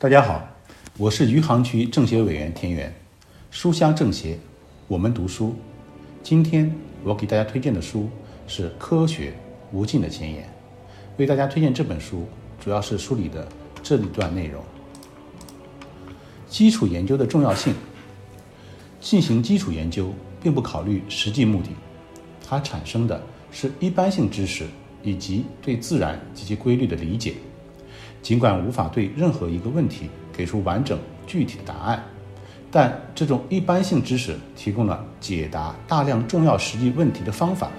大家好，我是余杭区政协委员田园，书香政协，我们读书。今天我给大家推荐的书是《科学无尽的前沿》，为大家推荐这本书，主要是书里的这一段内容：基础研究的重要性。进行基础研究并不考虑实际目的，它产生的是一般性知识以及对自然及其规律的理解。尽管无法对任何一个问题给出完整具体的答案，但这种一般性知识提供了解答大量重要实际问题的方法。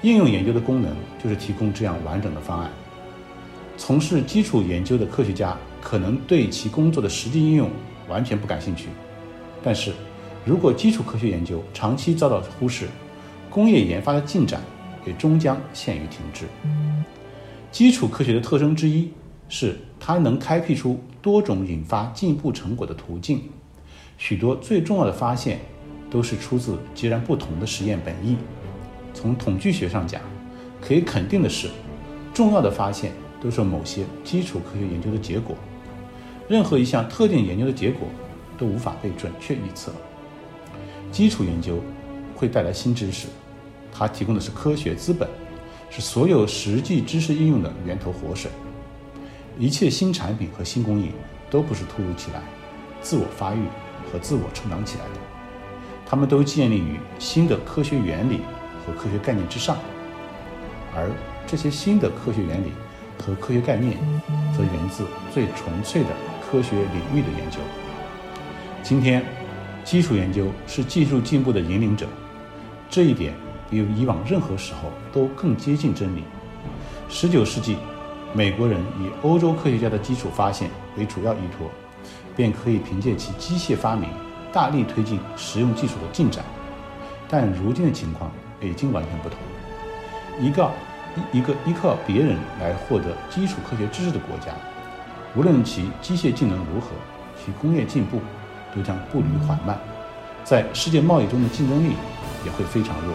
应用研究的功能就是提供这样完整的方案。从事基础研究的科学家可能对其工作的实际应用完全不感兴趣，但是如果基础科学研究长期遭到忽视，工业研发的进展也终将陷于停滞。基础科学的特征之一。是它能开辟出多种引发进步成果的途径，许多最重要的发现都是出自截然不同的实验本意。从统计学上讲，可以肯定的是，重要的发现都是某些基础科学研究的结果。任何一项特定研究的结果都无法被准确预测。基础研究会带来新知识，它提供的是科学资本，是所有实际知识应用的源头活水。一切新产品和新工艺都不是突如其来、自我发育和自我成长起来的，它们都建立于新的科学原理和科学概念之上，而这些新的科学原理和科学概念则源自最纯粹的科学领域的研究。今天，基础研究是技术进步的引领者，这一点比以往任何时候都更接近真理。十九世纪。美国人以欧洲科学家的基础发现为主要依托，便可以凭借其机械发明大力推进实用技术的进展。但如今的情况已经完全不同。一个一一个依靠别人来获得基础科学知识的国家，无论其机械技能如何，其工业进步都将步履缓慢，在世界贸易中的竞争力也会非常弱。